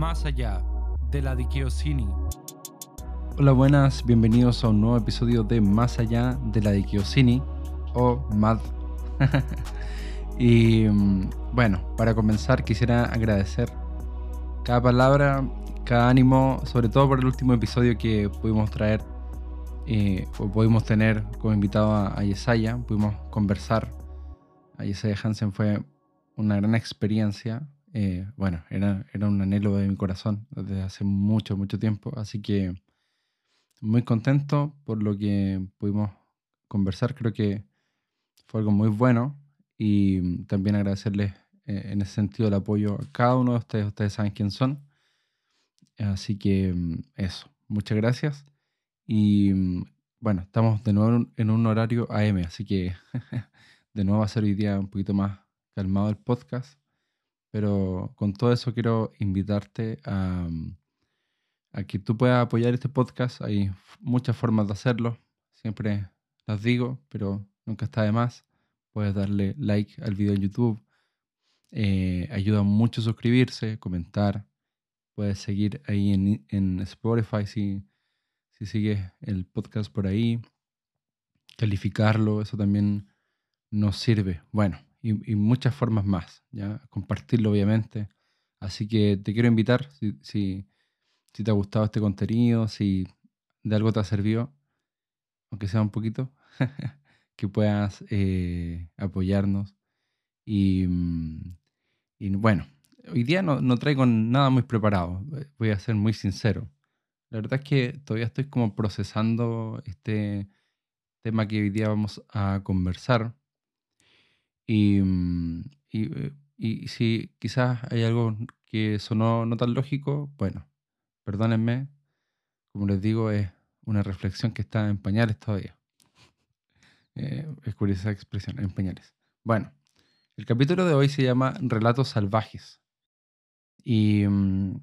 más allá de la Dikiosini. Hola buenas, bienvenidos a un nuevo episodio de Más allá de la Dikiosini o MAD. y mm, bueno, para comenzar quisiera agradecer cada palabra, cada ánimo, sobre todo por el último episodio que pudimos traer eh, o pudimos tener como invitado a, Yesaya, pudimos conversar. A Yesaya Hansen fue una gran experiencia. Eh, bueno, era, era un anhelo de mi corazón desde hace mucho, mucho tiempo. Así que muy contento por lo que pudimos conversar. Creo que fue algo muy bueno. Y también agradecerles eh, en ese sentido el apoyo a cada uno de ustedes. Ustedes saben quién son. Así que mm, eso, muchas gracias. Y mm, bueno, estamos de nuevo en un horario AM, así que de nuevo va a ser hoy día un poquito más calmado el podcast. Pero con todo eso quiero invitarte a, mm, a que tú puedas apoyar este podcast. Hay muchas formas de hacerlo. Siempre las digo, pero nunca está de más. Puedes darle like al video en YouTube. Eh, ayuda mucho suscribirse, comentar, Puedes seguir ahí en, en Spotify si, si sigues el podcast por ahí. Calificarlo, eso también nos sirve. Bueno, y, muchas formas más, ¿ya? Compartirlo, obviamente. Así que te quiero invitar, si, si, te ha gustado este contenido, si de algo te ha servido, aunque sea un poquito, que puedas eh, apoyarnos. Y, mm, y bueno, hoy día no, traigo nada muy preparado, eh, voy a ser muy sincero. La verdad es que todavía estoy como procesando este tema que hoy día vamos a conversar. Y, mm, eh, y, si quizás hay algo que sonó no tan lógico, bueno, perdónenme. Como les digo, es una reflexión que está en pañales todavía. Eh, es curiosa esa expresión, en pañales. Bueno, el capítulo de hoy se llama Relatos Salvajes. Mm,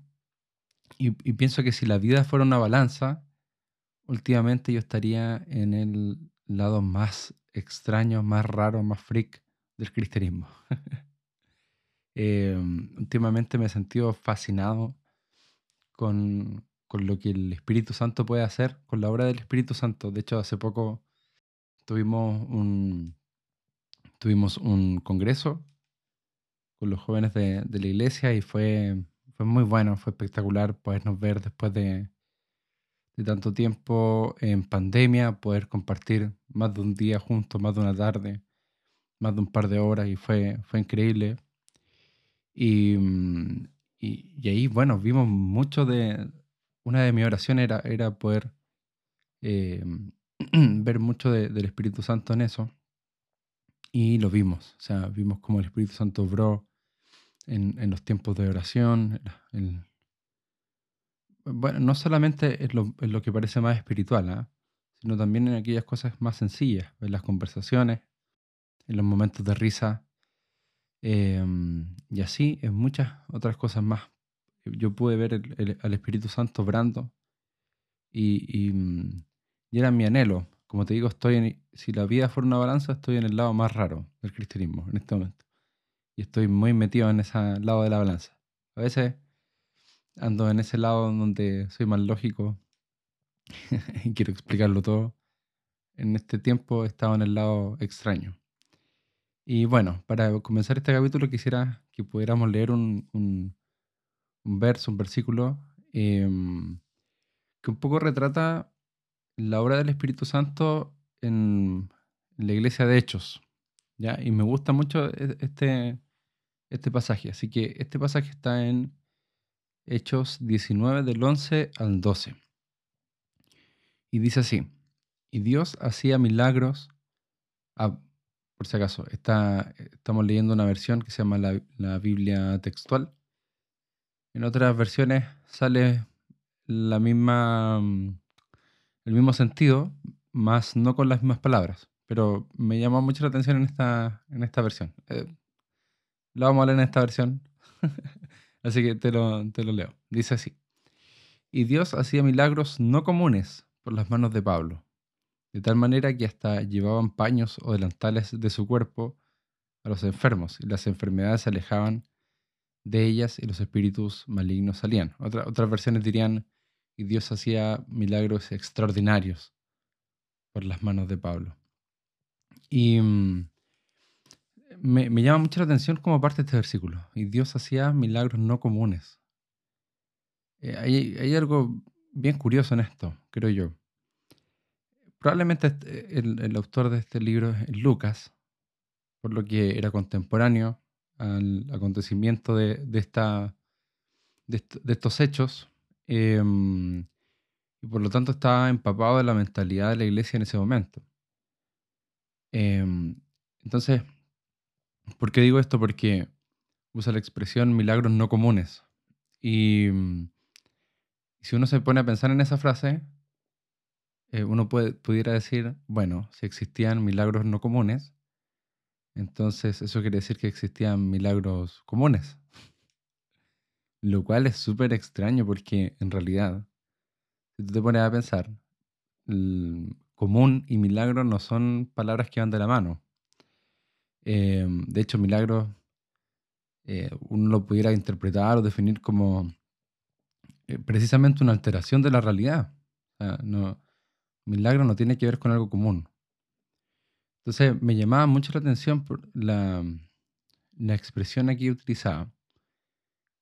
y, y, pienso que si la vida fuera una balanza, últimamente yo estaría en el lado más extraño, más raro, más freak del cristianismo. Em, últimamente me he sentido fascinado con, con, lo que el Espíritu Santo puede hacer, con la obra del Espíritu Santo. De hecho, hace poco tuvimos un, tuvimos un congreso con los jóvenes de, la iglesia y fue, fue muy bueno, fue espectacular podernos ver después de, tanto tiempo en pandemia, poder compartir más de un día juntos, más de una tarde, más de un par de horas y fue, fue increíble. Y, mm, ahí, bueno, vimos mucho de... Una de mis oraciones era, era poder eh, ver mucho del Espíritu Santo en eso. Y lo vimos, o sea, vimos como el Espíritu Santo obró en, los tiempos de oración. bueno, no solamente es lo, lo, que parece más espiritual, ¿ah? sino también en aquellas cosas más sencillas, en las conversaciones, en los momentos de risa, em, y así en muchas otras cosas más. Yo pude ver al Espíritu Santo obrando y, y, era mi anhelo. Como te digo, estoy en, si la vida fuera una balanza, estoy en el lado más raro del cristianismo en este momento y estoy muy metido en ese lado de la balanza. A veces ando en ese lado donde soy más lógico y quiero explicarlo todo. En este tiempo he estado en el lado extraño. Y bueno, para comenzar este capítulo quisiera que pudiéramos leer un, un, verso, un versículo, em, que un poco retrata la obra del Espíritu Santo en la iglesia de Hechos. ¿ya? Y me gusta mucho e, este, este pasaje. Así que este pasaje está en Hechos 19 del 11 al 12. Y dice así, y Dios hacía milagros, ah, por si acaso, está, estamos leyendo una versión que se llama la, la Biblia textual. En otras versiones sale la misma, el mismo sentido, más no con las mismas palabras. Pero me llamó mucho la atención en esta, en esta versión. Eh, lo vamos a leer en esta versión. así que te lo, te lo leo. Dice así. Y Dios hacía milagros no comunes por las manos de Pablo, de tal manera que hasta llevaban paños o delantales de su cuerpo a los enfermos y las enfermedades se alejaban de ellas y los espíritus malignos salían. otras versiones dirían, y Dios hacía milagros extraordinarios por las manos de Pablo. Y mm, me, llama mucho la atención como parte de este versículo. Y Dios hacía milagros no comunes. Eh, hay, algo bien curioso en esto, creo yo. Probablemente este, el, autor de este libro es Lucas, por lo que era contemporáneo al acontecimiento de, esta, de, estos hechos. Em, y por lo tanto estaba empapado de la mentalidad de la iglesia en ese momento. Em, entonces, ¿por qué digo esto? Porque usa la expresión milagros no comunes. Y mm, si uno se pone a pensar en esa frase, eh, uno pudiera decir, bueno, si existían milagros no comunes, entonces eso quiere decir que existían milagros comunes. Lo cual es súper extraño porque en realidad, si tú te pones a pensar, común y milagro no son palabras que van de la mano. Em, de hecho, milagro eh, uno lo pudiera interpretar o definir como eh, precisamente una alteración de la realidad. no, milagro no tiene que ver con algo común. Entonces me llamaba mucho la atención por la, la expresión aquí utilizada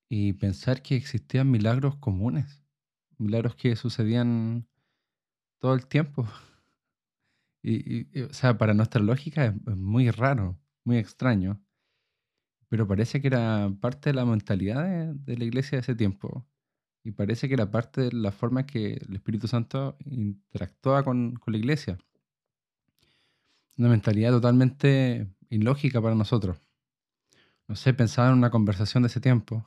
y pensar que existían milagros comunes, milagros que sucedían todo el tiempo. Y, o sea, para nuestra lógica es, muy raro, muy extraño, pero parece que era parte de la mentalidad de, la iglesia de ese tiempo y parece que era parte de la forma que el Espíritu Santo interactuaba con, con la iglesia. Una mentalidad totalmente ilógica para nosotros. No sé, pensaba en una conversación de ese tiempo.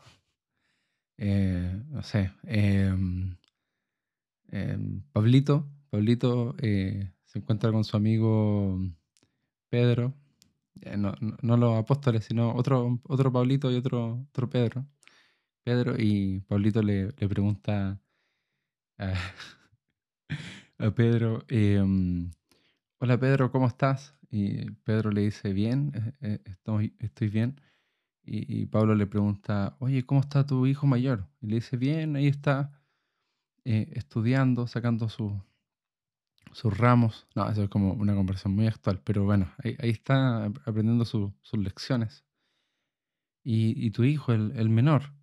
Eh, no sé, em, em, Pablito, Pablito eh, se encuentra con su amigo Pedro, eh, no, los apóstoles, sino otro, otro Pablito y otro, otro Pedro. Pedro y Pablito le, pregunta a, Pedro, em, hola Pedro, ¿cómo estás? Y Pedro le dice, bien, eh, estoy, estoy bien. Y, Pablo le pregunta, oye, ¿cómo está tu hijo mayor? Y le dice, bien, ahí está estudiando, sacando su, sus ramos. No, eso es como una conversación muy actual, pero bueno, ahí, está aprendiendo sus lecciones. Y, tu hijo, el, menor.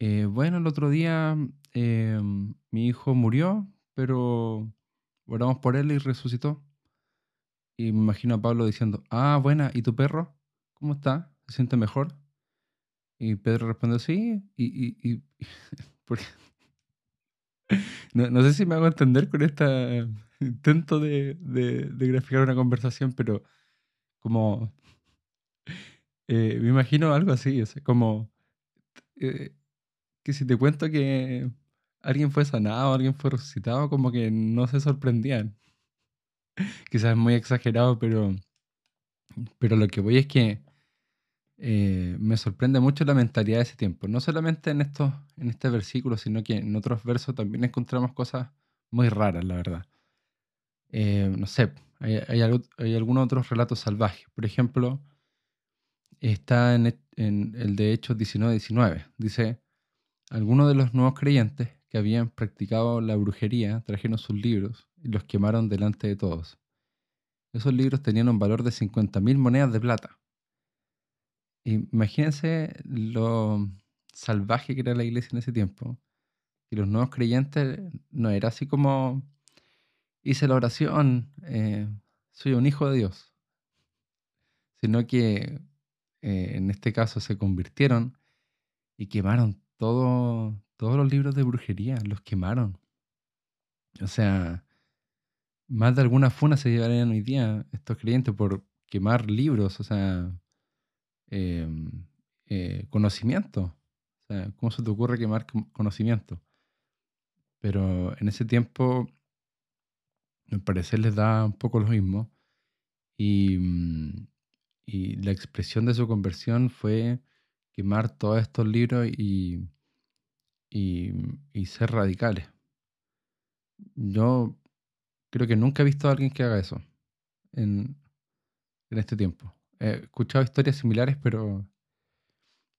Eh, bueno, el otro día em, mi hijo murió, pero oramos por él y resucitó. Y me imagino a Pablo diciendo, ah, buena, ¿y tu perro? ¿Cómo está? ¿Se siente mejor? Y Pedro responde, sí. Y, y, y No, sé si me hago entender con este intento de, graficar una conversación, pero como eh, me imagino algo así, como eh, que si te cuento que alguien fue sanado, alguien fue resucitado, como que no se sorprendían. Quizás es muy exagerado, pero, pero lo que voy es que eh, me sorprende mucho la mentalidad de ese tiempo. No solamente en, estos, en este versículo, sino que en otros versos también encontramos cosas muy raras, la verdad. Eh, no sé, hay, hay, algunos otros relatos salvajes. Por ejemplo, está en, en el de Hechos 19-19. Dice, algunos de los nuevos creyentes que habían practicado la brujería trajeron sus libros y los quemaron delante de todos. Esos libros tenían un valor de 50.000 monedas de plata. Imagínense lo salvaje que era la iglesia en ese tiempo. Y los nuevos creyentes no era así como hice la oración, eh, soy un hijo de Dios, sino que eh, en este caso se convirtieron y quemaron todo, todos los libros de brujería, los quemaron. O sea, más de alguna funa se llevarían hoy día estos creyentes por quemar libros, o sea, Em, eh, conocimiento. O sea, ¿cómo se te ocurre quemar conocimiento? Pero en ese tiempo, al parecer les da un poco lo mismo. Y, mm, y la expresión de su conversión fue quemar todos estos libros y, y, ser radicales. Yo creo que nunca he visto a alguien que haga eso en, en este tiempo. He escuchado historias similares, pero,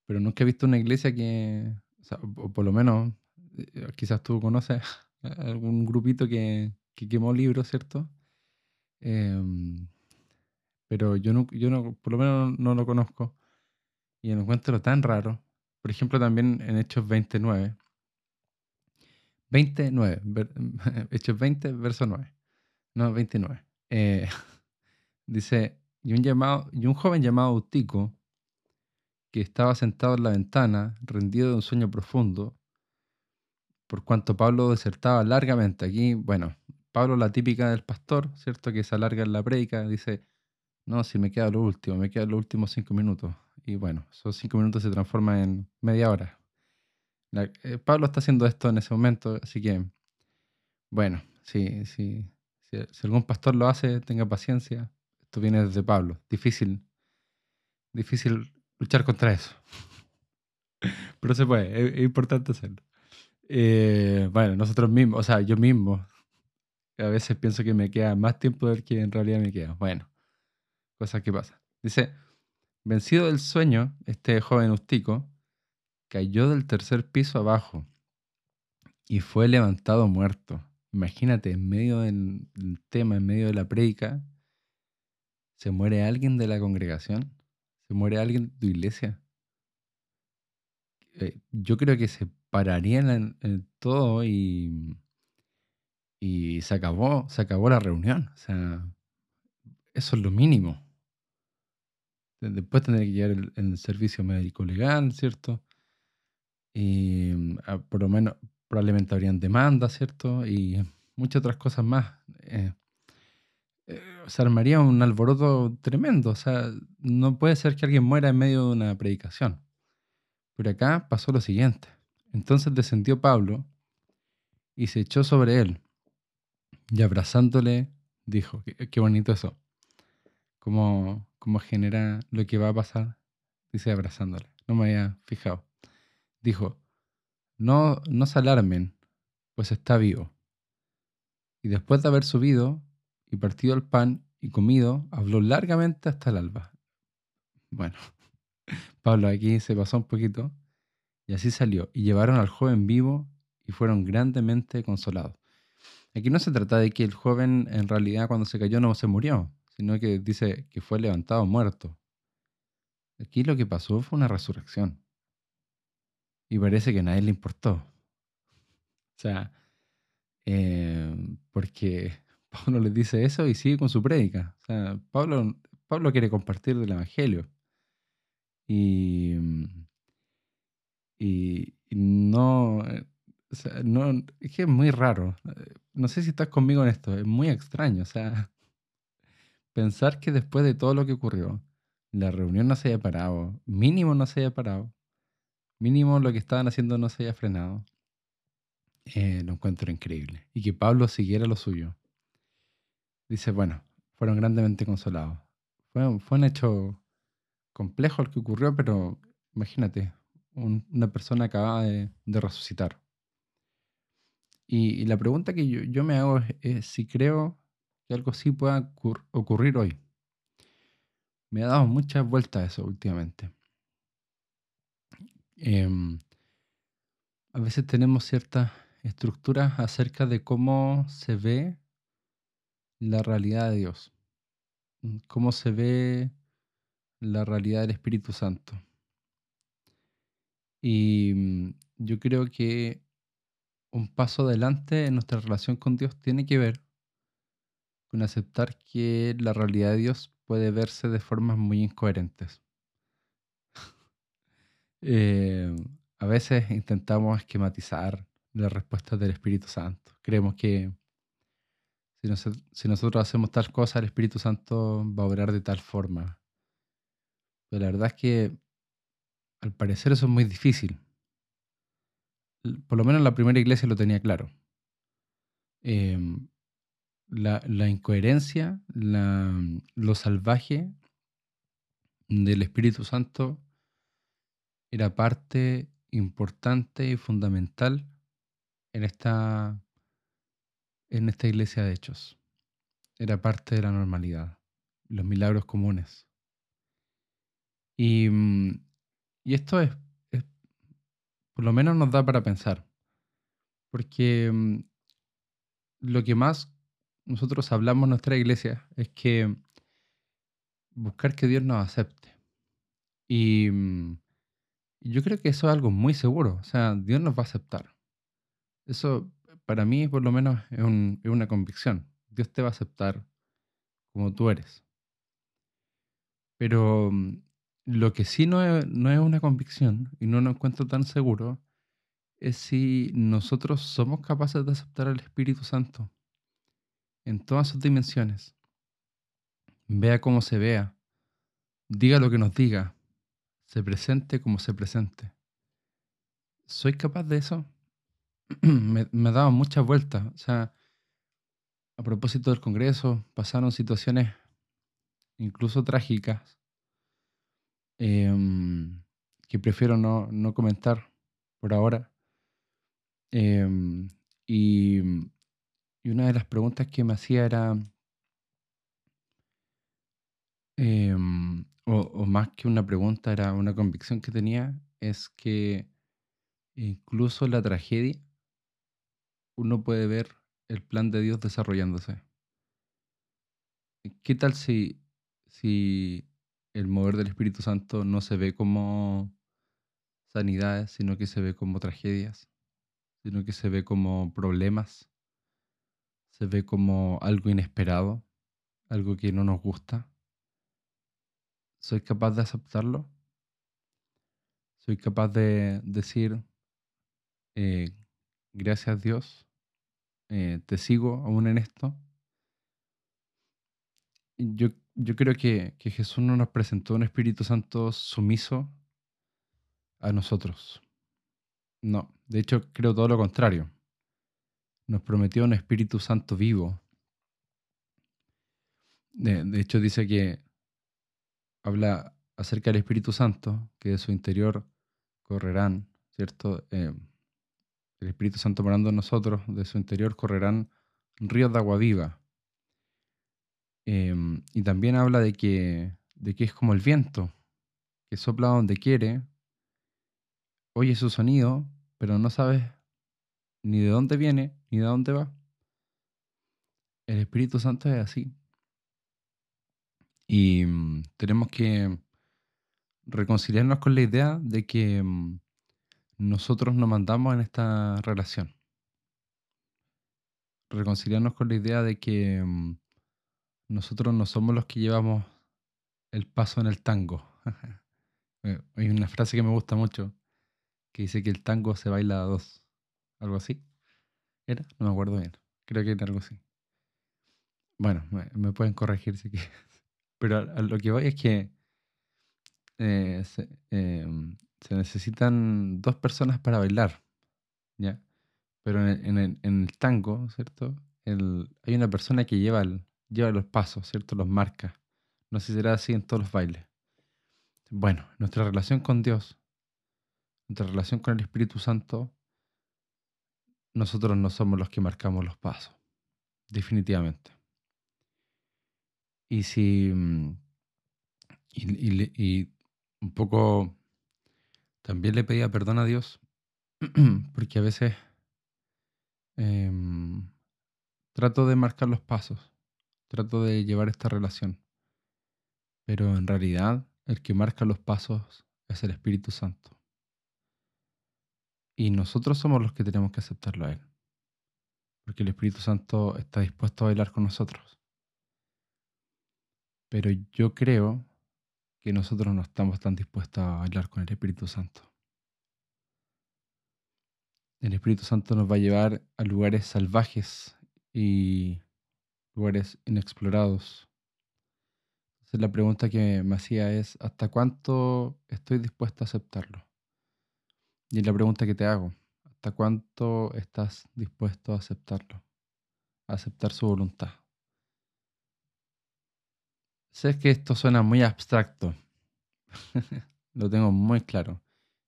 pero nunca he visto una iglesia que, o, por lo menos, eh, quizás tú conoces algún grupito que, que quemó libros, ¿cierto? Em, pero yo no, yo no, por lo menos no lo conozco y lo encuentro tan raro. Por ejemplo, también en Hechos 29. 29, Hechos 20, verso 9. No, 29. Eh, dice, y un, llamado, y un joven llamado Utico, que estaba sentado en la ventana, rendido de un sueño profundo, por cuanto Pablo desertaba largamente. Aquí, bueno, Pablo la típica del pastor, ¿cierto? Que se alarga en la prédica, dice, no, si me queda lo último, me quedan los últimos cinco minutos. Y bueno, esos cinco minutos se transforman en media hora. Eh, Pablo está haciendo esto en ese momento, así que, bueno, sí, sí, si, algún pastor lo hace, tenga paciencia. Esto viene desde Pablo. Difícil, difícil luchar contra eso. Pero se puede, es, importante hacerlo. Eh, bueno, nosotros mismos, o sea, yo mismo, a veces pienso que me queda más tiempo del que en realidad me queda. Bueno, cosas que pasan. Dice, vencido del sueño, este joven Ustico cayó del tercer piso abajo y fue levantado muerto. Imagínate, en medio del tema, en medio de la prédica, se muere alguien de la congregación, se muere alguien de tu iglesia. Eh, yo creo que se pararían en, todo y, y se acabó, se acabó la reunión. O sea, eso es lo mínimo. Después tener que llegar el, el servicio médico legal, ¿cierto? Y ah, por lo menos probablemente habrían demandas, ¿cierto? Y muchas otras cosas más. Eh, eh, se armaría un alboroto tremendo. O sea, no puede ser que alguien muera en medio de una predicación. Pero acá pasó lo siguiente. Entonces descendió Pablo y se echó sobre él. Y abrazándole, dijo, qué, bonito eso. Cómo, cómo genera lo que va a pasar. Dice abrazándole. No me había fijado. Dijo, no, no se alarmen, pues está vivo. Y después de haber subido y partido el pan y comido, habló largamente hasta el alba. Bueno, Pablo aquí se pasó un poquito y así salió. Y llevaron al joven vivo y fueron grandemente consolados. Aquí no se trata de que el joven en realidad cuando se cayó no se murió, sino que dice que fue levantado muerto. Aquí lo que pasó fue una resurrección. Y parece que a nadie le importó. O sea, eh, porque Pablo les dice eso y sigue con su prédica. O sea, Pablo, Pablo quiere compartir del Evangelio. Y, y, no, o sea, no, es que es muy raro. No sé si estás conmigo en esto, es muy extraño. O sea, pensar que después de todo lo que ocurrió, la reunión no se haya parado, mínimo no se haya parado, mínimo lo que estaban haciendo no se haya frenado, eh, lo encuentro increíble. Y que Pablo siguiera lo suyo. Dice, bueno, fueron grandemente consolados. Fue, fue un hecho complejo el que ocurrió, pero imagínate, una persona acaba de, resucitar. Y, la pregunta que yo, me hago es, si creo que algo así pueda ocurrir hoy. Me ha dado muchas vueltas eso últimamente. Em, a veces tenemos ciertas estructuras acerca de cómo se ve la realidad de Dios, cómo se ve la realidad del Espíritu Santo. Y mm, yo creo que un paso adelante en nuestra relación con Dios tiene que ver con aceptar que la realidad de Dios puede verse de formas muy incoherentes. Eh, a veces intentamos esquematizar las respuestas del Espíritu Santo. Creemos que si, nosotros hacemos tal cosa, el Espíritu Santo va a obrar de tal forma. Pero la verdad es que al parecer eso es muy difícil. Por lo menos la primera iglesia lo tenía claro. Em, la, incoherencia, lo salvaje del Espíritu Santo era parte importante y fundamental en esta, en esta iglesia de hechos. Era parte de la normalidad, los milagros comunes. Y, mm, y esto es, por lo menos nos da para pensar, porque mm, lo que más nosotros hablamos en nuestra iglesia es que buscar que Dios nos acepte. Y mm, yo creo que eso es algo muy seguro, o sea, Dios nos va a aceptar. Eso para mí por lo menos es, una convicción. Dios te va a aceptar como tú eres. Pero mm, lo que sí no es, no es una convicción y no lo encuentro tan seguro es si nosotros somos capaces de aceptar al Espíritu Santo en todas sus dimensiones. Vea como se vea, diga lo que nos diga, se presente como se presente. ¿Soy capaz de eso? me, me dado muchas vueltas. O sea, a propósito del Congreso, pasaron situaciones incluso trágicas em, que prefiero no, no, comentar por ahora. Em, y, y, una de las preguntas que me hacía era, em, o, o, más que una pregunta, era una convicción que tenía, es que incluso la tragedia uno puede ver el plan de Dios desarrollándose. ¿Qué tal si, si el mover del Espíritu Santo no se ve como sanidades, sino que se ve como tragedias, sino que se ve como problemas, se ve como algo inesperado, algo que no nos gusta? ¿Soy capaz de aceptarlo? ¿Soy capaz de decir, eh, gracias Dios, eh, te sigo aún en esto. Yo, yo creo que, que Jesús no nos presentó un Espíritu Santo sumiso a nosotros. No, de hecho creo todo lo contrario. Nos prometió un Espíritu Santo vivo. De, hecho dice que habla acerca del Espíritu Santo, que de su interior correrán, ¿cierto? Eh, el Espíritu Santo morando en nosotros, de su interior correrán ríos de agua viva. Em, y también habla de que, de que es como el viento, que sopla donde quiere, oye su sonido, pero no sabes ni de dónde viene ni de dónde va. El Espíritu Santo es así. Y mm, tenemos que reconciliarnos con la idea de que mm, nosotros nos mandamos en esta relación. Reconciliarnos con la idea de que mm, nosotros no somos los que llevamos el paso en el tango. Eh, hay una frase que me gusta mucho que dice que el tango se baila a dos. ¿Algo así? ¿Era? No me acuerdo bien. Creo que era algo así. Bueno, me, pueden corregir si quieren. Pero a, lo que voy es que eh, em, se necesitan dos personas para bailar, ¿ya? Pero en el, tango, ¿cierto? hay una persona que lleva, lleva los pasos, ¿cierto? Los marca. No sé si será así en todos los bailes. Bueno, nuestra relación con Dios, nuestra relación con el Espíritu Santo, nosotros no somos los que marcamos los pasos, definitivamente. Y si... Mm, y un poco también le pedía perdón a Dios porque a veces em, trato de marcar los pasos, trato de llevar esta relación, pero en realidad el que marca los pasos es el Espíritu Santo. Y nosotros somos los que tenemos que aceptarlo a Él, porque el Espíritu Santo está dispuesto a bailar con nosotros. Pero yo creo que nosotros no estamos tan dispuestos a hablar con el Espíritu Santo. El Espíritu Santo nos va a llevar a lugares salvajes y lugares inexplorados. Entonces la pregunta que me hacía es, ¿hasta cuánto estoy dispuesto a aceptarlo? Y la pregunta que te hago, ¿hasta cuánto estás dispuesto a aceptarlo? A aceptar su voluntad. Sé que esto suena muy abstracto. Lo tengo muy claro.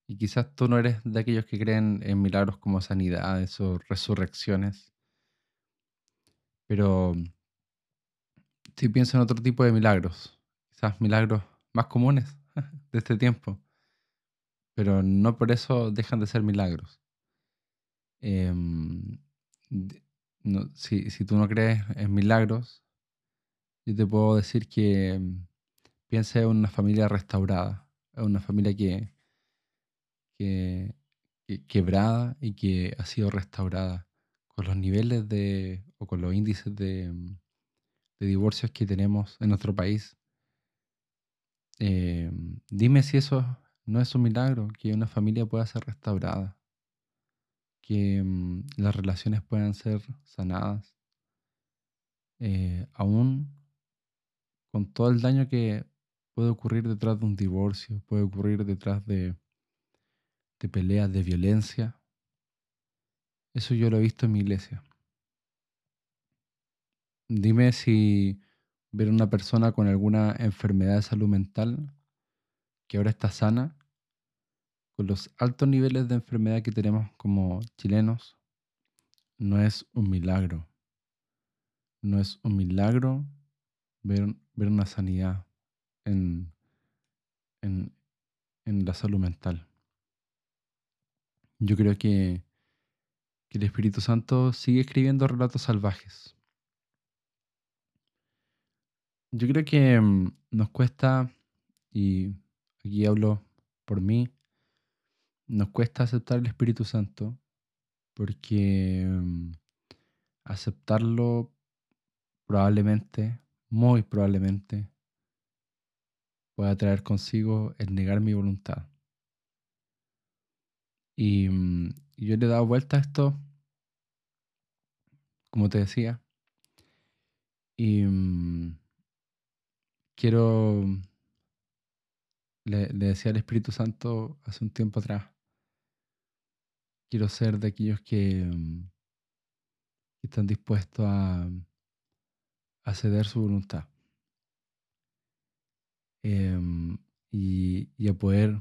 Y quizás tú no eres de aquellos que creen en milagros como sanidades o resurrecciones. Pero si pienso en otro tipo de milagros, quizás milagros más comunes de este tiempo. Pero no por eso dejan de ser milagros. Em, si, si, tú no crees en milagros, yo te puedo decir que em, piensa en una familia restaurada, en una familia que, que, quebrada y que ha sido restaurada con los niveles de o con los índices de, em, de divorcios que tenemos en nuestro país. dime si eso no es un milagro, que una familia pueda ser restaurada que mm, las relaciones puedan ser sanadas, eh, aún con todo el daño que puede ocurrir detrás de un divorcio, puede ocurrir detrás de, de peleas, de violencia. Eso yo lo he visto en mi iglesia. Dime si ver a una persona con alguna enfermedad de salud mental que ahora está sana con los altos niveles de enfermedad que tenemos como chilenos, no es un milagro. No es un milagro ver, ver una sanidad en, en, en, la salud mental. Yo creo que, que el Espíritu Santo sigue escribiendo relatos salvajes. Yo creo que mm, nos cuesta, y aquí hablo por mí, nos cuesta aceptar el Espíritu Santo porque mm, aceptarlo probablemente, muy probablemente, pueda traer consigo el negar mi voluntad. Y, mm, yo le he dado vuelta a esto, como te decía, y mm, quiero, le decía al Espíritu Santo hace un tiempo atrás, quiero ser de aquellos que, mm, están dispuestos a, a, ceder su voluntad em, y, a poder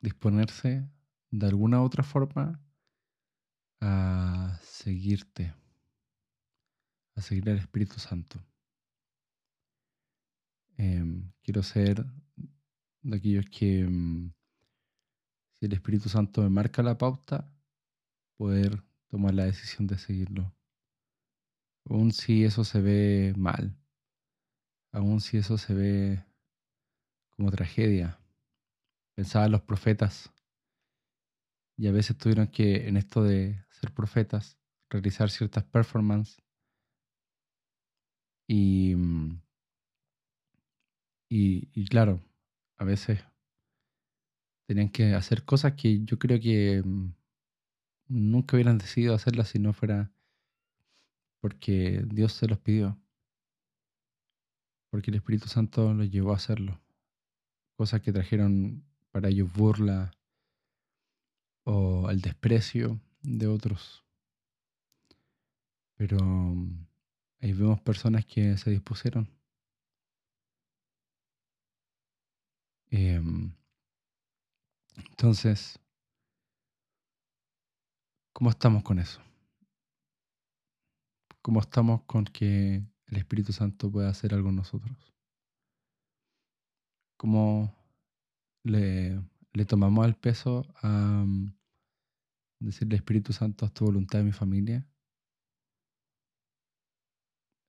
disponerse de alguna otra forma a seguirte, a seguir al Espíritu Santo. Em, quiero ser de aquellos que, mm, si el Espíritu Santo me marca la pauta, poder tomar la decisión de seguirlo. Aún si eso se ve mal, aún si eso se ve como tragedia. Pensaba en los profetas y a veces tuvieron que, en esto de ser profetas, realizar ciertas performances y, y, y claro, a veces tenían que hacer cosas que yo creo que nunca hubieran decidido hacerla si no fuera porque Dios se los pidió. Porque el Espíritu Santo los llevó a hacerlo. Cosas que trajeron para ellos burla o el desprecio de otros. Pero mm, ahí vemos personas que se dispusieron. Em, entonces, ¿Cómo estamos con eso? ¿Cómo estamos con que el Espíritu Santo pueda hacer algo en nosotros? ¿Cómo le, tomamos el peso a mm, decirle Espíritu Santo, haz tu voluntad de mi familia?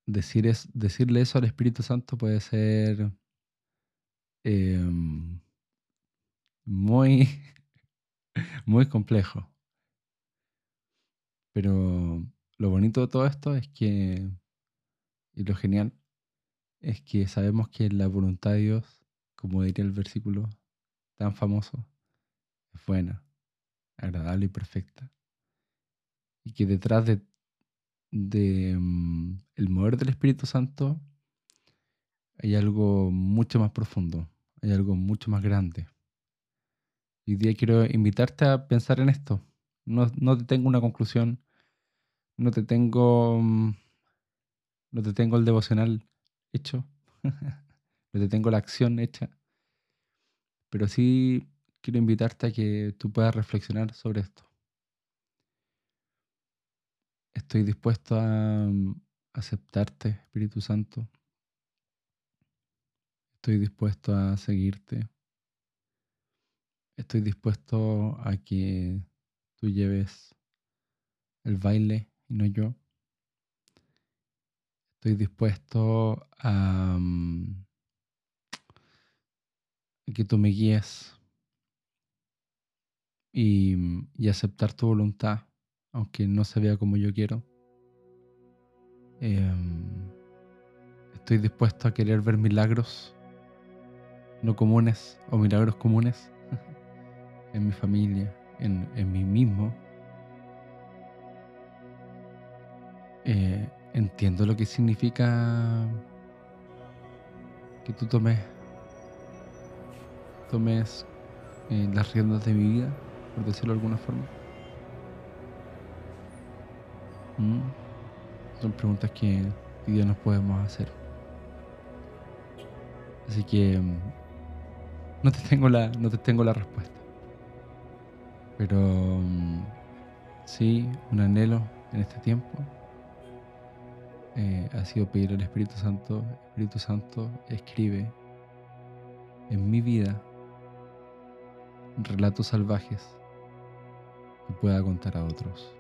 Decirle eso al Espíritu Santo puede ser em, muy, muy complejo. Pero lo bonito de todo esto es que, y lo genial, es que sabemos que la voluntad de Dios, como diría el versículo tan famoso, es buena, agradable y perfecta. Y que detrás de, de mm, el mover del Espíritu Santo hay algo mucho más profundo, hay algo mucho más grande. Hoy día quiero invitarte a pensar en esto. No, no te tengo una conclusión, no te tengo. Mm, no te tengo el devocional hecho. no te tengo la acción hecha. Pero sí quiero invitarte a que tú puedas reflexionar sobre esto. Estoy dispuesto a mm, aceptarte, Espíritu Santo. Estoy dispuesto a seguirte. Estoy dispuesto a que tú lleves el baile y no yo. Estoy dispuesto a, mm, que tú me guíes y, y aceptar tu voluntad, aunque no se vea como yo quiero. Em, estoy dispuesto a querer ver milagros no comunes o milagros comunes en mi familia, en, en mí mismo. Eh, entiendo lo que significa que tú tomes, tomes eh, las riendas de mi vida, por decirlo de alguna forma. Mm. Son preguntas que hoy día nos podemos hacer. Así que mm, no te tengo la, no te tengo la respuesta. Pero mm, sí, un anhelo en este tiempo eh, ha sido pedir al Espíritu Santo, Espíritu Santo, escribe en mi vida relatos salvajes que pueda contar a otros.